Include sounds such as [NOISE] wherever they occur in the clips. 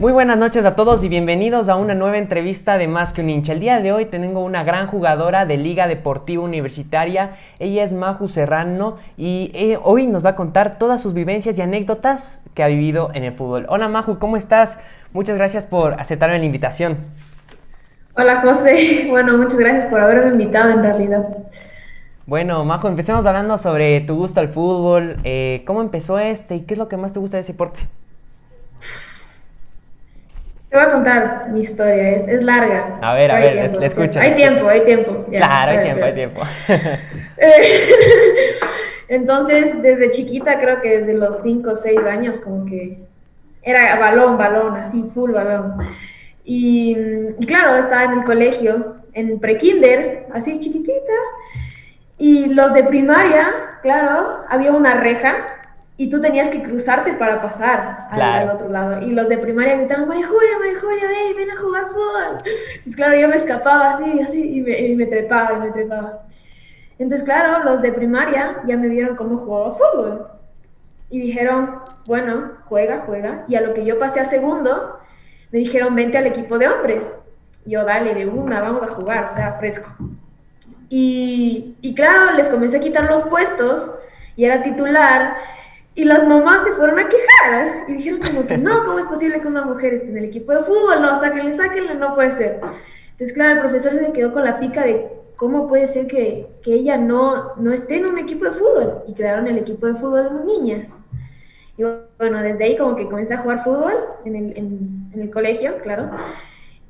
Muy buenas noches a todos y bienvenidos a una nueva entrevista de Más que un hincha. El día de hoy tengo una gran jugadora de Liga Deportiva Universitaria. Ella es Maju Serrano y eh, hoy nos va a contar todas sus vivencias y anécdotas que ha vivido en el fútbol. Hola Maju, ¿cómo estás? Muchas gracias por aceptarme la invitación. Hola José, [LAUGHS] bueno, muchas gracias por haberme invitado en realidad. Bueno, Majo, empecemos hablando sobre tu gusto al fútbol, eh, cómo empezó este y qué es lo que más te gusta de ese deporte. Te voy a contar mi historia, es, es larga. A ver, a ver, le, escucho. Hay tiempo, hay tiempo. claro, hay tiempo, hay tiempo. [LAUGHS] [LAUGHS] Entonces, desde chiquita, creo que desde los 5 o 6 años, como que era balón, balón, así, full balón. Y, y claro, estaba en el colegio, en prekinder, así chiquitita. Y los de primaria, claro, había una reja y tú tenías que cruzarte para pasar al, otro lado. Y los de primaria gritaban, María Julia, María Julia, ven, ven a jugar fútbol. Entonces, claro, yo me escapaba así, así, y me, y me trepaba, y me trepaba. Entonces, claro, los de primaria ya me vieron cómo jugaba fútbol. Y dijeron, bueno, juega, juega. Y a lo que yo pasé a segundo, me dijeron, vente al equipo de hombres. Yo, dale, de una, vamos a jugar, o sea, fresco. Y, y claro, les comencé a quitar los puestos y era titular y las mamás se fueron a quejar y dijeron como que no, ¿cómo es posible que una mujer esté en el equipo de fútbol? No, sáquenle, sáquenle, no puede ser. Entonces, claro, el profesor se quedó con la pica de cómo puede ser que, que ella no, no esté en un equipo de fútbol y crearon el equipo de fútbol de las niñas. Y bueno, desde ahí como que comencé a jugar fútbol en el, en, en el colegio, claro.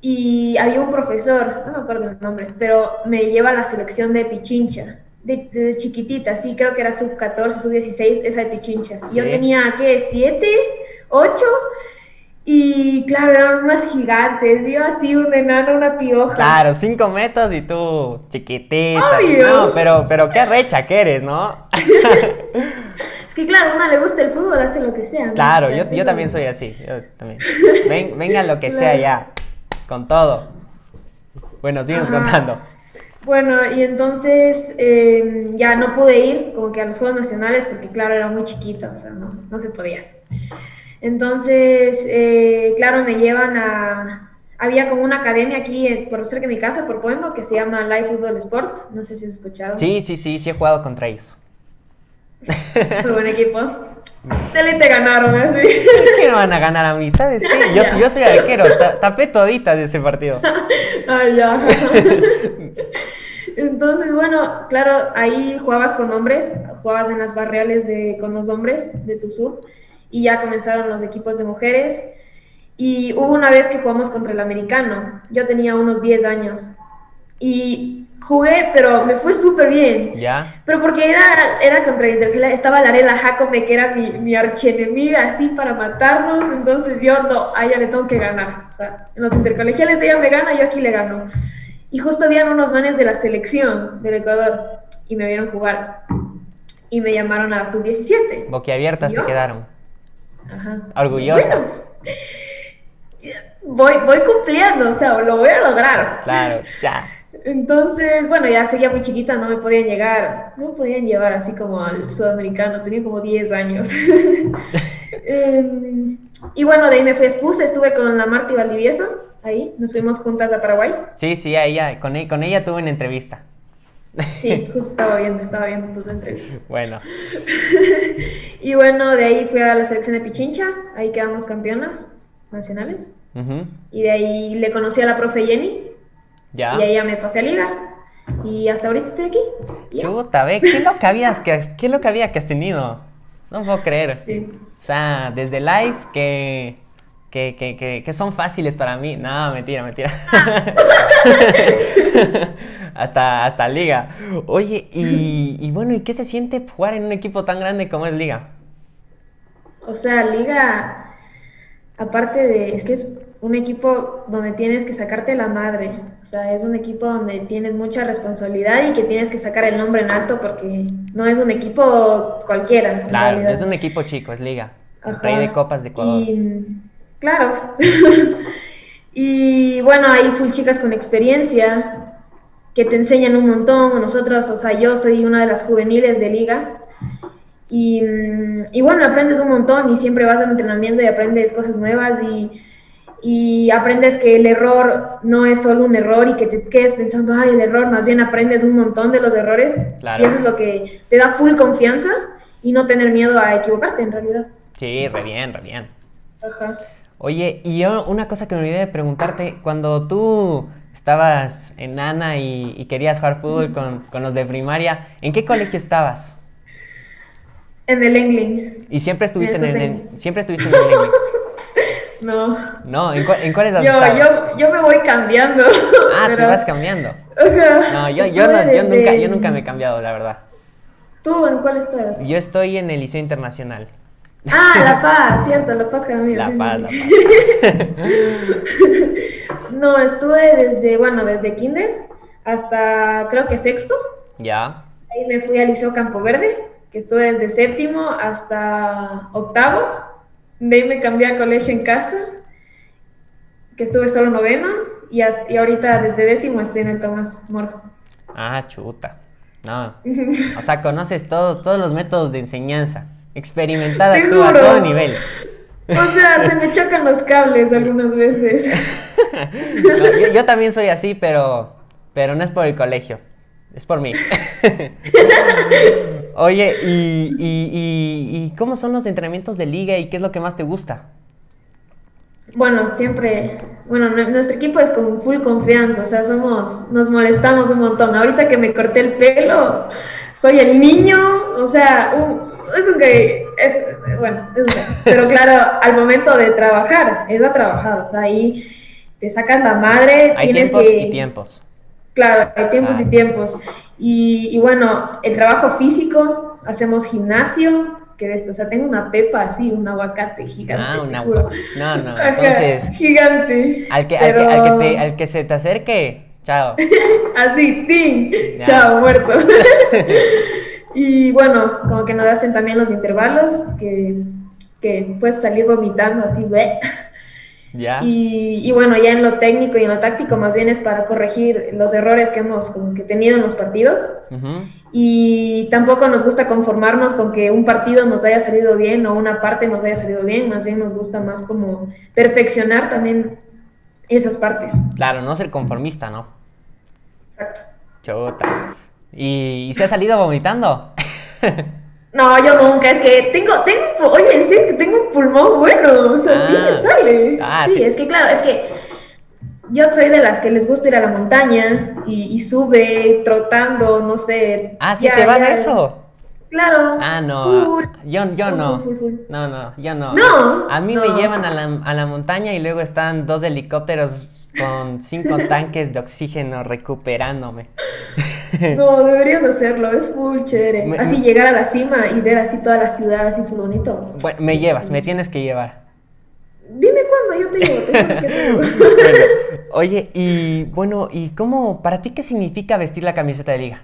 Y había un profesor, no me acuerdo el nombre, pero me lleva a la selección de Pichincha desde chiquitita, sí, creo que era sub 14, sub 16, esa de Pichincha. Yo tenía, ¿qué? ¿7? ¿8? Y claro, eran unas gigantes, yo así, un enano, una pioja. Claro, 5 metros y tú chiquitita. No, pero, pero qué recha que eres, ¿no? [LAUGHS] es que claro, a una le gusta el fútbol, hace lo que sea. Claro, yo, yo, también soy así, yo también. venga lo que sea ya, con todo. Bueno, sigues contando. Bueno, y entonces eh, ya no pude ir como que a los Juegos Nacionales porque claro, era muy chiquita, o sea, no, no se podía. Entonces, eh, claro, me llevan a... Había como una academia aquí por cerca de mi casa, por Pueblo, que se llama Live Football Sport. No sé si has escuchado. Sí, sí, sí, sí he jugado contra ellos. Muy buen [LAUGHS] equipo. Tele te ganaron así. [LAUGHS] ¿Qué me van a ganar a mí? ¿Sabes qué? Yo, yo soy arquero, tapé toditas de ese partido. [LAUGHS] Ay, ya. Entonces, bueno, claro, ahí jugabas con hombres, jugabas en las barriales de, con los hombres de tu sub y ya comenzaron los equipos de mujeres. Y hubo una vez que jugamos contra el americano, yo tenía unos 10 años y jugué, pero me fue súper bien. ¿Ya? Pero porque era, era contra Interfila, estaba la Arela Jacome, que era mi, mi archienemiga, así para matarnos, entonces yo no, a ella le tengo que ganar. O sea, en los intercolegiales ella me gana, yo aquí le gano. Y justo habían unos manes de la selección del Ecuador y me vieron jugar. Y me llamaron a la sub-17. Boquiabiertas se quedaron. Ajá. Orgullosa. voy, voy cumpliendo, o sea, lo voy a lograr. Claro, ya. Entonces, bueno, ya seguía muy chiquita, no me podían llegar, no me podían llevar así como al sudamericano, tenía como 10 años. [LAUGHS] Em, y bueno, de ahí me fui a Espus, estuve con la Marta Valdivieso, ahí, nos fuimos juntas a Paraguay. Sí, sí, a ella, con, ella, con ella tuve una entrevista. Sí, justo estaba viendo, estaba viendo tus entrevistas. Bueno. [LAUGHS] y bueno, de ahí fui a la selección de Pichincha, ahí quedamos campeonas nacionales. Y de ahí le conocí a la profe Jenny. Ya. Y ya me pasé a liga. Y hasta ahorita estoy aquí. Chuta, ve, ¿qué es lo que habías, qué, es lo que había que has tenido? No puedo creer. Sí. O sea, desde live que que, que, que, son fáciles para mí. No, mentira, mentira. [LAUGHS] hasta, hasta Liga. Oye, y, y, bueno, ¿y qué se siente jugar en un equipo tan grande como es Liga? O sea, Liga, aparte de, es que es un equipo donde tienes que sacarte la madre. O sea, es un equipo donde tienes mucha responsabilidad y que tienes que sacar el nombre en alto porque no es un equipo cualquiera. Claro, es un equipo chico, es Liga. El rey de copas de Ecuador. Y Claro. [LAUGHS] y bueno, hay full chicas con experiencia que te enseñan un montón. Nosotros, o sea, yo soy una de las juveniles de liga. Y, y bueno, aprendes un montón y siempre vas al entrenamiento y aprendes cosas nuevas. Y, y aprendes que el error no es solo un error y que te quedes pensando, ay, el error, más bien aprendes un montón de los errores y eso es lo que te da full confianza y no tener miedo a equivocarte en realidad. Sí, re bien, re bien. Ajá. Oye, y yo una cosa que me olvidé de preguntarte, cuando tú estabas en Nana y, querías jugar fútbol con, con, los de primaria, ¿en qué colegio estabas? En el Engling. ¿Y siempre estuviste en, el, siempre estuviste en el Engling? [LAUGHS] No. No, ¿en, ¿en cuáles has yo, yo, yo me voy cambiando. [LAUGHS] Ah, te vas cambiando. [LAUGHS] No, yo, yo, no, yo, nunca, yo nunca me he cambiado, la verdad. ¿Tú en cuál estás? Yo estoy en el Liceo Internacional. Ah, La [LAUGHS] Paz, cierto, La Paz Jaramillo. La Paz, La Paz. [LAUGHS] no, estuve desde, bueno, desde kinder hasta creo que sexto. Ya. Ahí me fui al Liceo Campo Verde, que estuve desde séptimo hasta octavo. De ahí me cambié a colegio en casa, que estuve solo noveno. Y, y ahorita desde décimo estoy en el Tomás Moro. Ah, chuta. No. [LAUGHS] O sea, conoces todo, todos los métodos de enseñanza. Experimentada tú a todo nivel. O sea, se me chocan los cables algunas veces. [LAUGHS] yo, también soy así, pero, pero no es por el colegio, es por mí. [LAUGHS] Oye, ¿y, y, cómo son los entrenamientos de liga y qué es lo que más te gusta? Bueno, siempre, bueno, nuestro equipo es con full confianza, o sea, somos, nos molestamos un montón. Ahorita que me corté el pelo, soy el niño, o sea, un, es un gay, es, bueno, es un Pero claro, al momento de trabajar, es a trabajar, o sea, ahí te sacas la madre. Hay tiempos y tiempos. Claro, hay tiempos y tiempos. Y, y, bueno, el trabajo físico, hacemos gimnasio, que esto, o sea, tengo una pepa así, un aguacate gigante. Ah, una No, no, entonces. gigante. Al que, al, que, al, que te, al que se te acerque, chao. [LAUGHS] así, ¡ting! Chao, muerto. [LAUGHS] Y bueno, como que nos hacen también los intervalos, que, que puedes salir vomitando así, ve. Ya. Y, y, bueno, ya en lo técnico y en lo táctico más bien es para corregir los errores que hemos como que tenido en los partidos. Y tampoco nos gusta conformarnos con que un partido nos haya salido bien o una parte nos haya salido bien, más bien nos gusta más como perfeccionar también esas partes. Claro, no ser conformista, ¿no? Exacto. Chota. ¿Y, se ha salido vomitando? [LAUGHS] No, yo nunca, es que tengo, tengo, oye, en serio, tengo un pulmón bueno, o sea, sí me ah. sale. Ah, sí, es que claro, es que yo soy de las que les gusta ir a la montaña y, sube trotando, no sé. Ah, sí, te vas a eso. Claro. Ah, no. yo, yo no. No, no, yo no. No. A mí me llevan a la, a la montaña y luego están dos helicópteros con cinco [LAUGHS] tanques de oxígeno recuperándome. No, deberías hacerlo, es full chévere. así llegar a la cima y ver así toda la ciudad, así full bonito. Bueno, me llevas, me tienes que llevar. Dime cuándo, yo te llevo, [LAUGHS] [LAUGHS] Oye, y bueno, ¿y cómo, para ti qué significa vestir la camiseta de liga?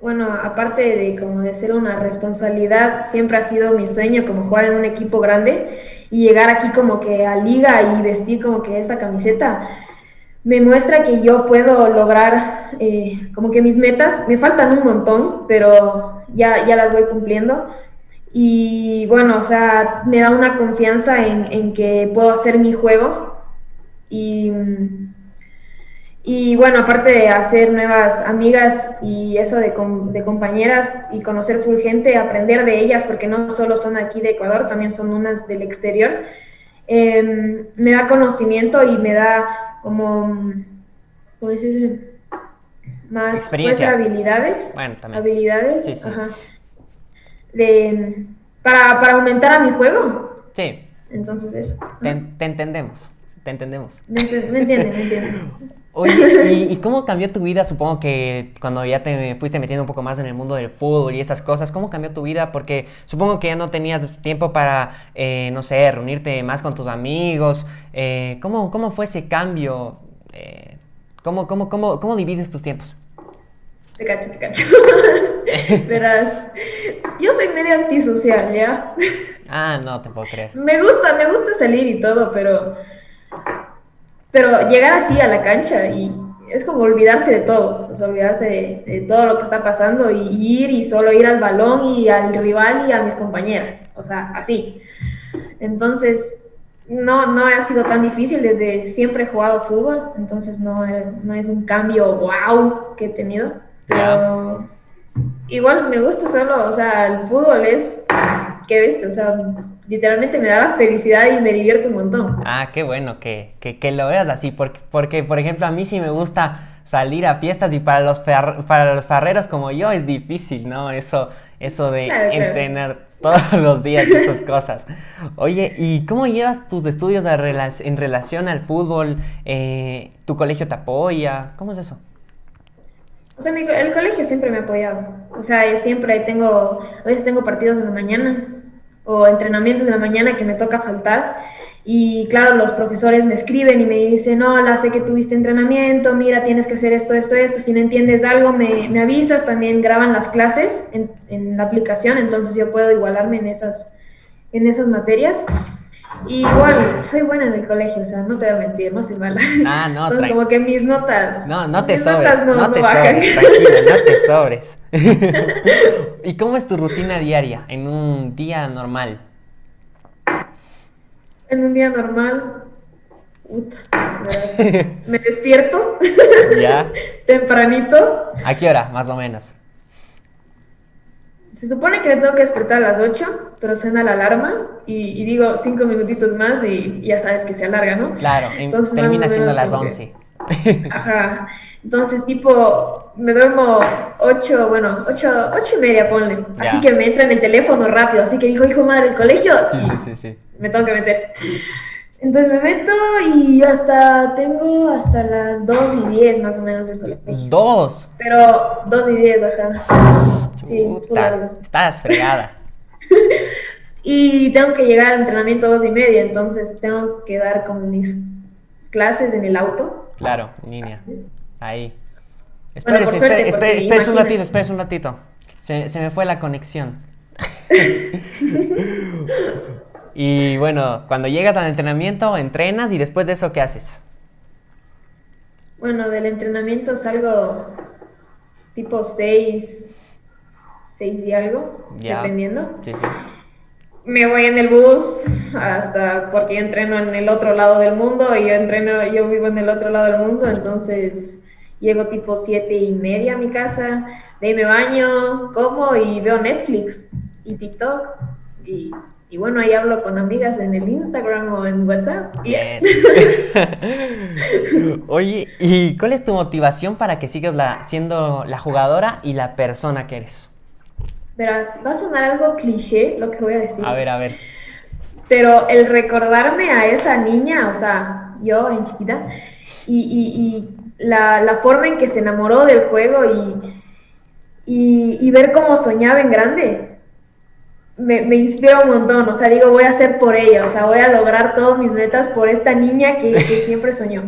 Bueno, aparte de como de ser una responsabilidad, siempre ha sido mi sueño como jugar en un equipo grande y llegar aquí como que a liga y vestir como que esa camiseta me muestra que yo puedo lograr eh, como que mis metas, me faltan un montón, pero ya, ya las voy cumpliendo. Y bueno, o sea, me da una confianza en, en que puedo hacer mi juego y y bueno, aparte de hacer nuevas amigas y eso de, de, compañeras y conocer full gente, aprender de ellas, porque no solo son aquí de Ecuador, también son unas del exterior, em, me da conocimiento y me da como, ¿cómo dices? Más pues, habilidades. Bueno, también. Habilidades. Ajá. De, para, para aumentar a mi juego. Sí. Entonces eso. Te, te entendemos. Te entendemos. Me, me entienden, me [LAUGHS] entienden. Oye, ¿y, cómo cambió tu vida? Supongo que cuando ya te fuiste metiendo un poco más en el mundo del fútbol y esas cosas, ¿cómo cambió tu vida? Porque supongo que ya no tenías tiempo para, eh, no sé, reunirte más con tus amigos. Eh, ¿cómo, ¿cómo, fue ese cambio? Eh, ¿cómo, cómo, cómo, cómo divides tus tiempos? Te cacho, te cacho. [LAUGHS] Verás, yo soy medio antisocial, ¿ya? Ah, no te puedo creer. Me gusta, me gusta salir y todo, pero pero llegar así a la cancha y es como olvidarse de todo, olvidarse de, todo lo que está pasando y ir y solo ir al balón y al rival y a mis compañeras, o sea, así. Entonces, no, no ha sido tan difícil, desde siempre he jugado fútbol, entonces no, no es un cambio wow que he tenido, pero igual me gusta solo, o sea, el fútbol es, qué viste, o sea, literalmente me da la felicidad y me divierte un montón. Ah, qué bueno que, que, lo veas así, porque, porque, por ejemplo, a mí sí me gusta salir a fiestas y para los, para los farreros como yo es difícil, ¿no? Eso, eso de entrenar todos [LAUGHS] los días esas cosas. Oye, ¿y cómo llevas tus estudios en relación al fútbol? Eh, ¿Tu colegio te apoya? ¿Cómo es eso? O sea, el colegio siempre me ha apoyado. O sea, siempre tengo, a veces tengo partidos en la mañana o entrenamientos en la mañana que me toca faltar. Y claro, los profesores me escriben y me dicen, hola, sé que tuviste entrenamiento, mira, tienes que hacer esto, esto, esto. Si no entiendes algo, me, me avisas. También graban las clases en, en, la aplicación, entonces yo puedo igualarme en esas, en esas materias. Y igual, soy buena en el colegio, o sea, no te voy a mentir, no soy mala. Ah, no, Entonces, como que mis notas. No, no te sobres. No, no, te sobres, tranquila, no te [LAUGHS] sobres. [LAUGHS] ¿Y cómo es tu rutina diaria en un día normal? En un día normal, [LAUGHS] me despierto. ¿Ya? Tempranito. ¿A qué hora, más o menos? Se supone que me tengo que despertar a las 8, pero suena la alarma y, digo 5 minutitos más y, ya sabes que se alarga, ¿no? Claro, Entonces, termina siendo las 11. [LAUGHS] ajá. Entonces, tipo, me duermo 8, bueno, 8, 8 y media, ponle. Así que me entra en el teléfono rápido. Así que dijo, hijo madre, el colegio. Sí, sí, sí, sí. [LAUGHS] Me tengo que meter. Entonces me meto y hasta tengo hasta las 2 y 10 más o menos del colegio. ¿Dos? Pero 2 y 10, ajá. Sí, Estás fregada. [LAUGHS] y tengo que llegar al entrenamiento 2 y media, entonces tengo que dar como mis clases en el auto. Claro, niña. Ahí. Espérese, espérese, un ratito, espérese un ratito. Se, se me fue la conexión. [LAUGHS] [LAUGHS] Y bueno, cuando llegas al entrenamiento, entrenas y después de eso, ¿qué haces? Bueno, del entrenamiento salgo tipo 6, 6 y algo, dependiendo. Sí, sí. Me voy en el bus hasta porque yo entreno en el otro lado del mundo y yo entreno, yo vivo en el otro lado del mundo, entonces llego tipo 7 y media a mi casa, de ahí me baño, como y veo Netflix y TikTok y y bueno, ahí hablo con amigas en el Instagram o en WhatsApp. [LAUGHS] Oye, ¿y cuál es tu motivación para que sigas la, siendo la jugadora y la persona que eres? Verás, va a sonar algo cliché lo que voy a decir. A ver, a ver. Pero el recordarme a esa niña, o sea, yo en chiquita, y, la, la, forma en que se enamoró del juego y, y ver cómo soñaba en grande, me, me, inspira un montón, o sea, digo, voy a hacer por ella, o sea, voy a lograr todas mis metas por esta niña que, siempre soñó.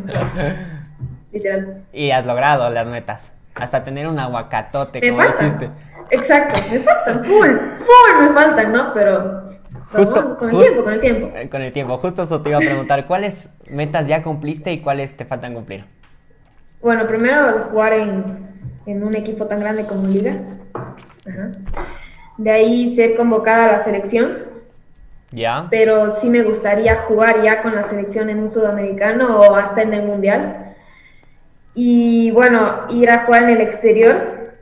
[LAUGHS] Literal. Y has logrado las metas, hasta tener un aguacatote, como dijiste. Exacto, me faltan, full, full me faltan, ¿no? Pero Justo, con el tiempo, con el tiempo. Eh, con el tiempo, justo eso te iba a preguntar, ¿cuáles metas ya cumpliste y cuáles te faltan cumplir? Bueno, primero jugar en, en un equipo tan grande como Liga. Ajá de ahí ser convocada a la selección. Ya. Pero sí me gustaría jugar ya con la selección en un sudamericano o hasta en el mundial. Y bueno, ir a jugar en el exterior,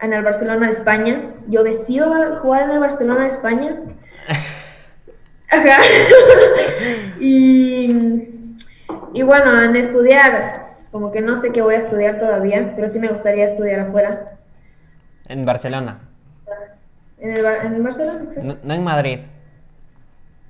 en el Barcelona de España. Yo decido jugar en el Barcelona de España. [LAUGHS] Ajá. [LAUGHS] y, y bueno, en estudiar, como que no sé qué voy a estudiar todavía, pero sí me gustaría estudiar afuera. En Barcelona. En el, en Barcelona. No, en Madrid.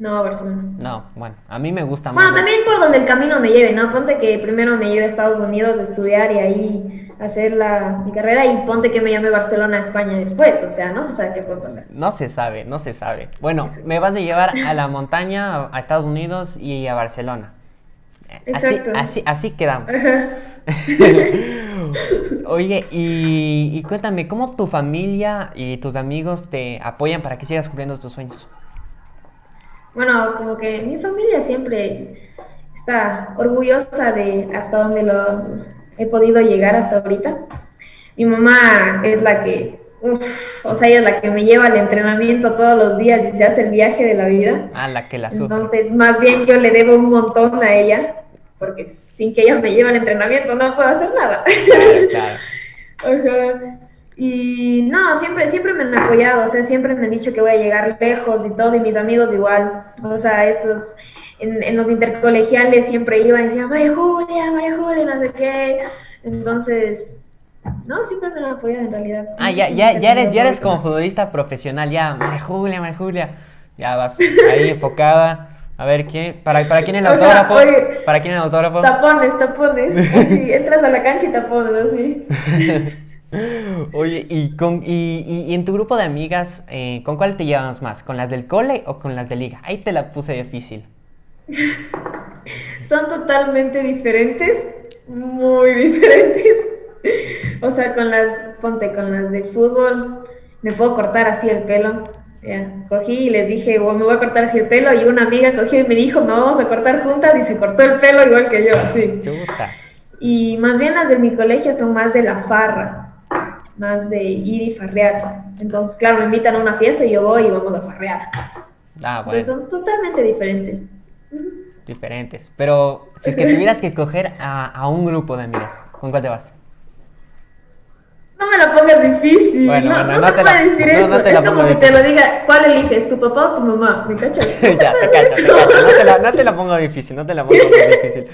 No, Barcelona. No, bueno, a mí me gusta más. Bueno, también por donde el camino me lleve, ¿no? Ponte que primero me lleve a Estados Unidos a estudiar y ahí hacer la, mi carrera y ponte que me llame Barcelona a España después, o sea, no se sabe qué puede pasar. No se sabe, no se sabe. Bueno, me vas a llevar a la montaña, a Estados Unidos y a Barcelona. Exacto. Así, así, así quedamos. [LAUGHS] Oye, y, cuéntame, ¿cómo tu familia y tus amigos te apoyan para que sigas cumpliendo tus sueños? Bueno, como que mi familia siempre está orgullosa de hasta donde lo he podido llegar hasta ahorita. Mi mamá es la que, o sea, ella es la que me lleva al entrenamiento todos los días y se hace el viaje de la vida. Ah, la que la sufre. Entonces, más bien yo le debo un montón a ella, porque sin que ella me lleve al entrenamiento no puedo hacer nada. Claro, claro. [LAUGHS] Y no, siempre, siempre me han apoyado, o sea, siempre me han dicho que voy a llegar lejos y todo, y mis amigos igual. O sea, estos, en, en los intercolegiales siempre iban y decían, María Julia, María Julia, no sé qué. Entonces, no, siempre me han apoyado en realidad. Ah, ya, ya, ya eres, ya eres como futbolista profesional, ya, María Julia, María Julia. Ya vas ahí [LAUGHS] enfocada. A ver, ¿quién? ¿Para, para quién el autógrafo? ¿Para quién el autógrafo? Tapones, tapones. [LAUGHS] Entras a la cancha y tapones, así. [LAUGHS] Oye, y, con, y, y, en tu grupo de amigas, eh, ¿con cuál te llevamos más? ¿Con las del cole o con las de liga? Ahí te la puse difícil. [LAUGHS] Son totalmente diferentes, muy diferentes. O sea, con las, ponte, con las de fútbol, me puedo cortar así el pelo. Ya, cogí y les dije, me voy a cortar así el pelo. Y una amiga cogió y me dijo, me vamos a cortar juntas. Y se cortó el pelo igual que yo, así. Y más bien las de mi colegio son más de la farra más de ir y farrear. Entonces, claro, me invitan a una fiesta y yo voy y vamos a farrear. Ah, bueno. Pero son totalmente diferentes. Diferentes. Pero si es que tuvieras que coger a, a, un grupo de amigas, ¿con cuál te vas? No me la pongas difícil. Bueno, no, no, no, se puede decir eso. es como que te lo diga, ¿cuál eliges? ¿Tu papá o tu mamá? ¿Me cachas? [LAUGHS] ya, te cacho, te cacho. No te, la, no te la pongo difícil, no te la pongo [LAUGHS] difícil.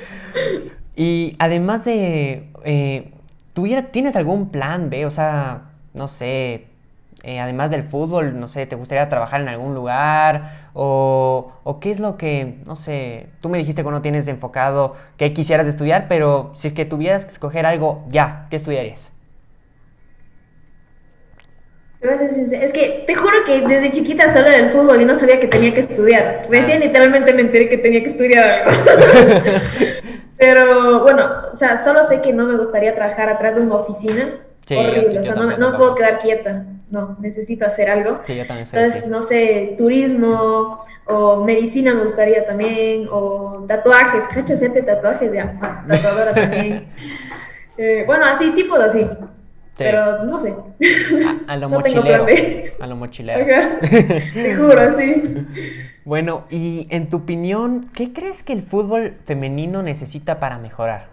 Y además de... Eh, ¿Tienes algún plan B? O sea, no sé, eh, además del fútbol, no sé, ¿te gustaría trabajar en algún lugar? O, o, qué es lo que, no sé, tú me dijiste que no tienes enfocado qué quisieras estudiar, pero si es que tuvieras que escoger algo ya, ¿qué estudiarías? Es que te juro que desde chiquita solo era el fútbol y no sabía que tenía que estudiar. Recién ah. literalmente me enteré que tenía que estudiar algo. [LAUGHS] Pero bueno, o sea, solo sé que no me gustaría trabajar atrás de una oficina. horrible, o sea, no, no puedo quedar quieta. No, necesito hacer algo. Sí, yo también Entonces, no sé, turismo o medicina me gustaría también, o tatuajes, cacha, hacerte tatuajes, ya, [LAUGHS] tatuadora también. Eh, bueno, así, tipos así. Pero no sé. A, lo [LAUGHS] mochilero. A lo mochilero. [LAUGHS] Te juro, sí. Bueno, y en tu opinión, ¿qué crees que el fútbol femenino necesita para mejorar?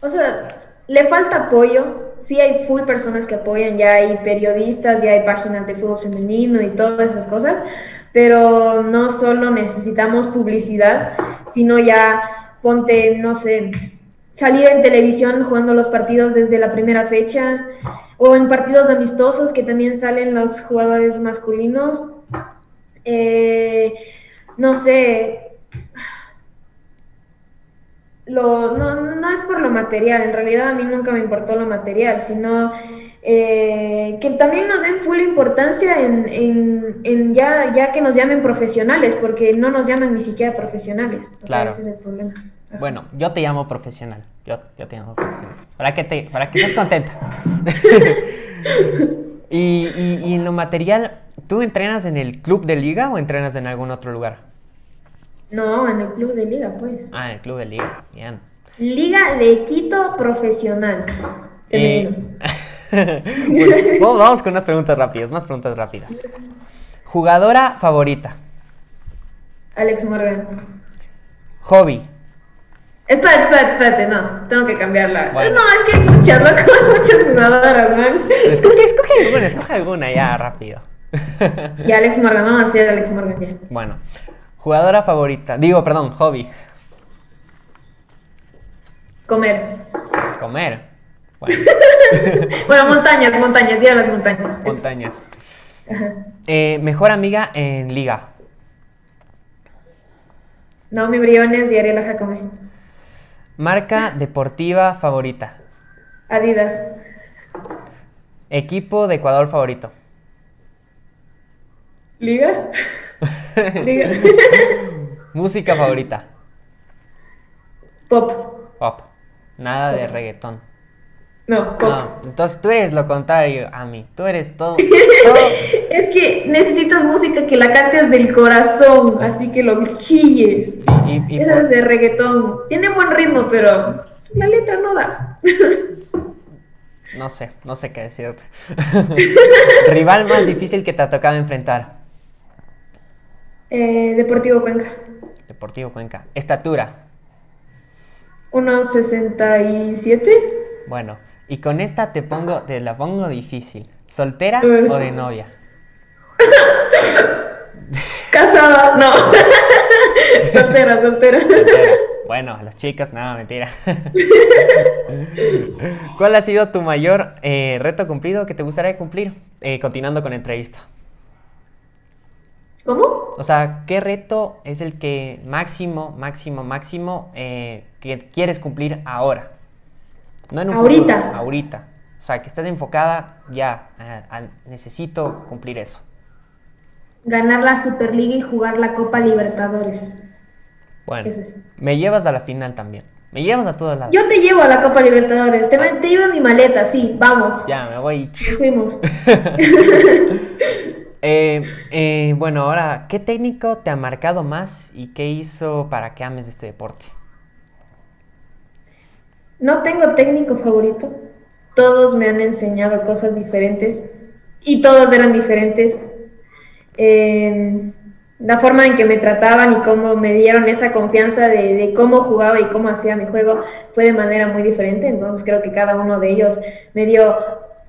O sea, le falta apoyo. Sí hay full personas que apoyan, ya hay periodistas, ya hay páginas de fútbol femenino y todas esas cosas, pero no solo necesitamos publicidad, sino ya ponte, no sé, salir en televisión jugando los partidos desde la primera fecha o en partidos amistosos que también salen los jugadores masculinos eh, no sé, lo, no, no, es por lo material, en realidad a mí nunca me importó lo material, sino eh, que también nos den full importancia en, en, en, ya, ya que nos llamen profesionales, porque no nos llaman ni siquiera profesionales. claro. ese es el problema. Bueno, yo te llamo profesional. Yo, yo te llamo profesional. Para que, te, para que estés contenta. [LAUGHS] y, y, y en lo material, ¿Tú entrenas en el club de liga o entrenas en algún otro lugar? No, en el club de liga, pues. Ah, en el club de liga, bien. Liga de Quito profesional. Eh, [LAUGHS] bueno, vamos con unas preguntas rápidas, unas preguntas rápidas. Jugadora favorita. Alex Morgan. Hobby. Espérate, espérate, espérate, no, tengo que cambiarla. No, es que hay muchas, loco, hay muchas jugadoras, man. Escoge, escoge alguna, escoge alguna ya, rápido. Y Alex Morgan, no, así es Alex Morgan. Bueno, jugadora favorita, digo, perdón, hobby. Comer. Comer. [LAUGHS] Bueno, montañas, montañas, ya las montañas. Montañas. Eh, mejor amiga en liga. Naomi Briones y Ariela Jacome. Marca deportiva favorita. Adidas. Equipo de Ecuador favorito. ¿Liga? [LAUGHS] ¿Liga? [LAUGHS] Música favorita. Pop. Pop. Nada de reggaetón. No, pop. No, entonces tú eres lo contrario a mí. Tú eres [LAUGHS] todo. es que necesitas música que la cantes del corazón, así que lo chilles. Y, y, Esa es de reggaetón. Tiene buen ritmo, pero la letra no da. no sé, no sé qué decirte. Rival más difícil que te ha tocado enfrentar. Eh, Deportivo Cuenca. Deportivo Cuenca. Estatura. Unos 67. Bueno, y con esta te pongo, te la pongo difícil. ¿Soltera o de novia? [LAUGHS] Casada, no. [LAUGHS] soltera, soltera. Bueno, las chicas, nada, mentira. [LAUGHS] ¿Cuál ha sido tu mayor eh, reto cumplido que te gustaría cumplir? Eh, continuando con la entrevista. ¿Cómo? O sea, ¿qué reto es el que máximo, máximo, máximo eh, que quieres cumplir ahora? No en un ahorita. Futuro, ahorita. O sea, que estás enfocada ya, necesito cumplir eso. Ganar la Superliga y jugar la Copa Libertadores. Bueno, me llevas a la final también. Me llevas a todos lados. Yo te llevo a la Copa Libertadores. Te, te llevo mi maleta, sí, vamos. Ya, me voy. fuimos. [LAUGHS] Eh, eh, bueno, ahora, ¿qué técnico te ha marcado más y qué hizo para que ames este deporte? No tengo técnico favorito. Todos me han enseñado cosas diferentes y todos eran diferentes. Eh, la forma en que me trataban y cómo me dieron esa confianza de, cómo jugaba y cómo hacía mi juego fue de manera muy diferente. Entonces creo que cada uno de ellos me dio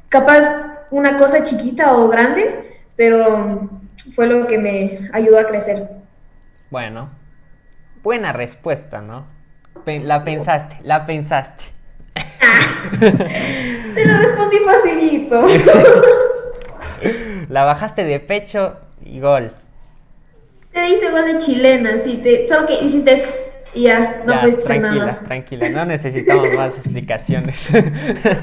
capaz una cosa chiquita o grande, pero fue lo que me ayudó a crecer. Bueno, buena respuesta, ¿no? La pensaste, la pensaste. Ah, te lo respondí facilito. [LAUGHS] la bajaste de pecho y gol. Te hice gol de chilena, sí, te, solo que hiciste eso y ya, no puedes decir nada más. Tranquila, no necesitamos más explicaciones.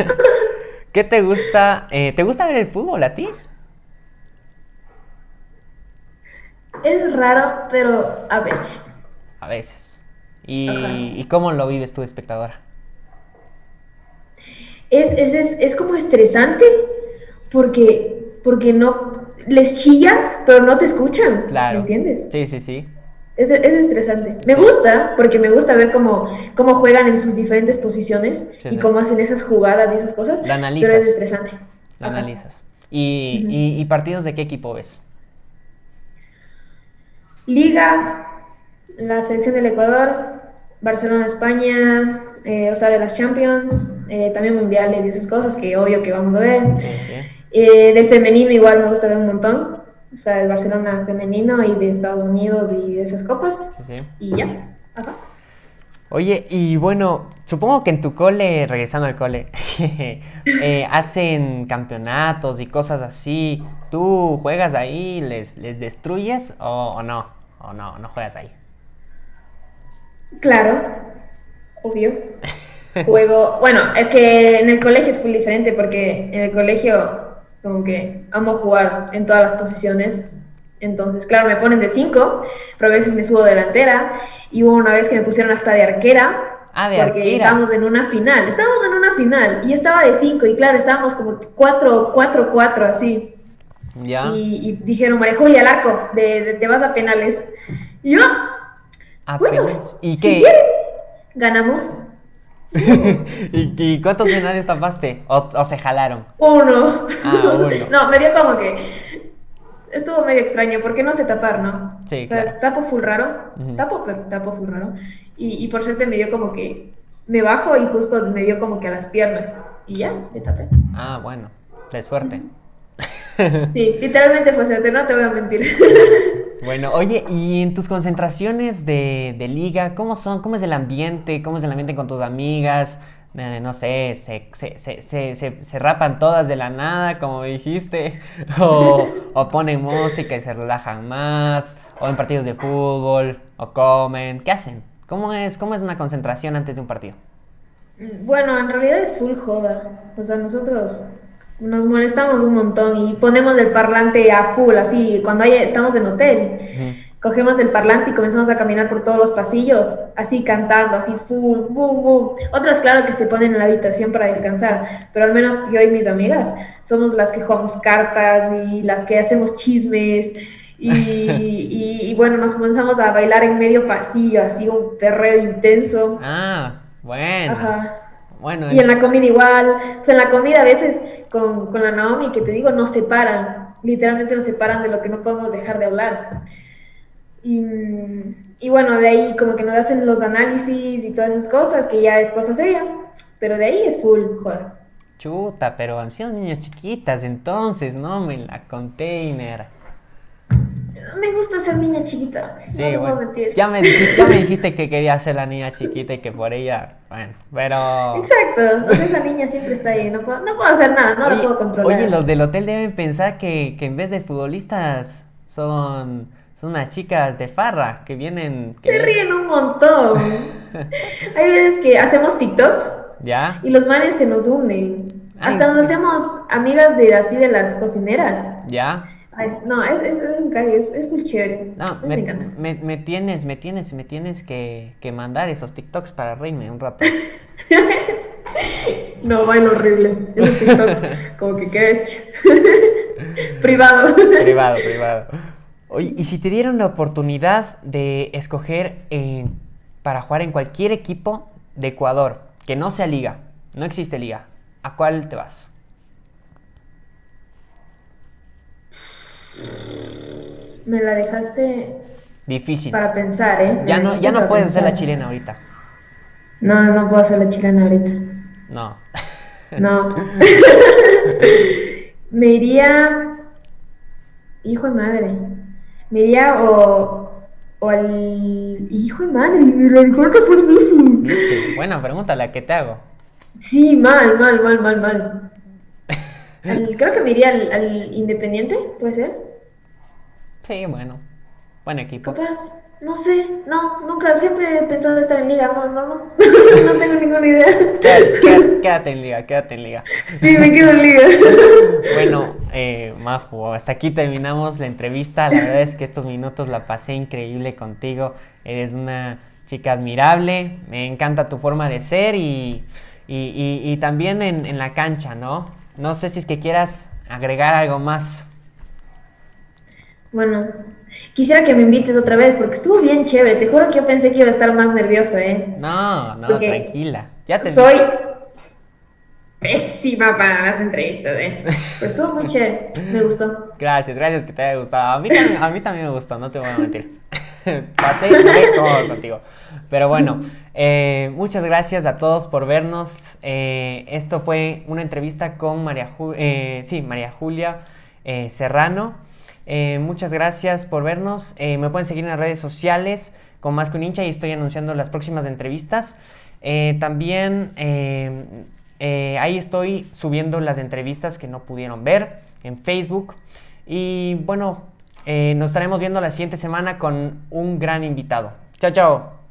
[LAUGHS] ¿Qué te gusta? Eh, ¿Te gusta ver el fútbol a ti? Es raro, pero a veces. A veces. ¿Y, cómo lo vives tú, espectadora? Es, es, es, es como estresante porque, porque no, les chillas, pero no te escuchan. Claro. ¿Me entiendes? Sí, sí, sí. Es, es, estresante. Me gusta, porque me gusta ver cómo, cómo juegan en sus diferentes posiciones y cómo hacen esas jugadas y esas cosas. La analizas. Pero es estresante. La analizas. ¿Y, y, partidos de qué equipo ves? Liga, la selección del Ecuador, Barcelona, España, eh, o sea, de las Champions, eh, también mundiales y esas cosas que obvio que vamos a ver. Eh, del femenino igual me gusta ver un montón, o sea, el Barcelona femenino y de Estados Unidos y de esas copas. Y ya, Oye, y bueno, supongo que en tu cole, regresando al cole, [LAUGHS] eh, hacen campeonatos y cosas así. ¿Tú juegas ahí, les, les destruyes o, no? ¿O no, no juegas ahí? Claro, obvio. [LAUGHS] Juego, bueno, es que en el colegio es muy diferente porque en el colegio como que amo jugar en todas las posiciones. Entonces, claro, me ponen de 5, pero a veces me subo delantera. Y hubo una vez que me pusieron hasta de arquera. Ah, de porque estábamos en una final. Estábamos en una final y estaba de 5. Y claro, estábamos como 4, 4, 4, así. Ya. Y, dijeron, María Julia Laco, de, te vas a penales. Y yo, a bueno, ¿Y qué? ganamos. [LAUGHS] ¿Y, cuántos finales tapaste? ¿O, se jalaron? Uno. Ah, uno. [LAUGHS] no, me dio como que. Estuvo medio extraño, porque no sé tapar, ¿no? Sí. O sea, tapo full raro. Tapo, pero tapo full raro. Y, y por suerte me dio como que. Me bajo y justo me dio como que a las piernas. Y ya, me tapé. Ah, bueno. De suerte. [LAUGHS] Sí, literalmente fue suerte, no te voy a mentir. [LAUGHS] Bueno, oye, ¿y en tus concentraciones de, liga, cómo son? ¿Cómo es el ambiente? ¿Cómo es el ambiente con tus amigas? Eh, no sé, se, se, se, se, rapan todas de la nada, como dijiste, [LAUGHS] o, o, ponen música y se relajan más, o en partidos de fútbol, o comen, ¿qué hacen? ¿Cómo es, cómo es una concentración antes de un partido? Bueno, en realidad es full joda, o sea, nosotros nos molestamos un montón y ponemos el parlante a full, así, cuando hay, estamos en hotel. Cogemos el parlante y comenzamos a caminar por todos los pasillos, así cantando, así full, boom, boom. Otras, claro, que se ponen en la habitación para descansar, pero al menos yo y mis amigas somos las que jugamos cartas y las que hacemos chismes. Y, [LAUGHS] y, bueno, nos comenzamos a bailar en medio pasillo, así un perreo intenso. Ah, bueno. Ajá. Bueno, y en la comida igual. O sea, en la comida a veces con, con la Naomi, que te digo, nos separan. Literalmente nos separan de lo que no podemos dejar de hablar. Y, y, bueno, de ahí como que nos hacen los análisis y todas esas cosas, que ya es cosa seria. Pero de ahí es full, joder. Chuta, pero han sido niñas chiquitas entonces, ¿no? Me la container me gusta ser niña chiquita. no bueno, mentir. Ya me, dijiste, ya me dijiste que quería ser la niña chiquita y que por ella, bueno, pero... Exacto, esa niña siempre está ahí, no puedo, no puedo hacer nada, no lo puedo controlar. Oye, los del hotel deben pensar que, que en vez de futbolistas son, son unas chicas de farra que vienen... Se ríen un montón. [LAUGHS] Hay veces que hacemos TikToks ¿Ya? y los manes se nos unen. Hasta nos hacemos amigas de así de las cocineras. ¿Ya? No, es, es, un cague, es, es, muy chévere. No, me, me, me, tienes, me tienes, me tienes que, que mandar esos TikToks para reírme un rato. [LAUGHS] no, vaina horrible. Esos TikToks, [LAUGHS] como que qué [LAUGHS] privado. privado, privado. Oye, y si te dieron la oportunidad de escoger eh, para jugar en cualquier equipo de Ecuador, que no sea liga, no existe liga, ¿a cuál te vas? Me la dejaste difícil para pensar, ¿eh? Ya no, ya no puedes hacer la chilena ahorita. No, no puedo hacer la chilena ahorita. No. No. [LAUGHS] [LAUGHS] me iría. Hijo de madre. Me iría o. O al. Hijo de madre, me lo dijo por ¿Viste? Buena pregunta la que te hago. Sí, mal, mal, mal, mal, mal. Creo que me iría al, al Independiente, ¿puede ser? Sí, bueno. Buen equipo. Capaz. No sé, no, nunca, siempre he pensado estar en liga, no, no, no, [LAUGHS] no tengo ninguna idea. Quédate, en liga, quédate en liga. Sí, me quedo en liga. Bueno, eh, Majo, hasta aquí terminamos la entrevista. La verdad es que estos minutos la pasé increíble contigo. Eres una chica admirable, me encanta tu forma de ser y, y, y, también en, en la cancha, ¿no? No sé si es que quieras agregar algo más. Bueno, quisiera que me invites otra vez porque estuvo bien chévere. Te juro que yo pensé que iba a estar más nerviosa, ¿eh? No, no, tranquila. Ya te Soy pésima para las entrevistas, ¿eh? Pero estuvo muy chévere. Me gustó. Gracias, gracias que te haya gustado. A mí, a mí también me gustó, no te voy a mentir. [LAUGHS] Pasé cómodo contigo. Pero bueno, eh, muchas gracias a todos por vernos. Eh, esto fue una entrevista con María, eh, sí, María Julia Serrano. Muchas gracias por vernos. Me pueden seguir en las redes sociales con Más que un hincha y estoy anunciando las próximas entrevistas. También ahí estoy subiendo las entrevistas que no pudieron ver en Facebook. Y bueno, nos estaremos viendo la siguiente semana con un gran invitado. Chao, chao.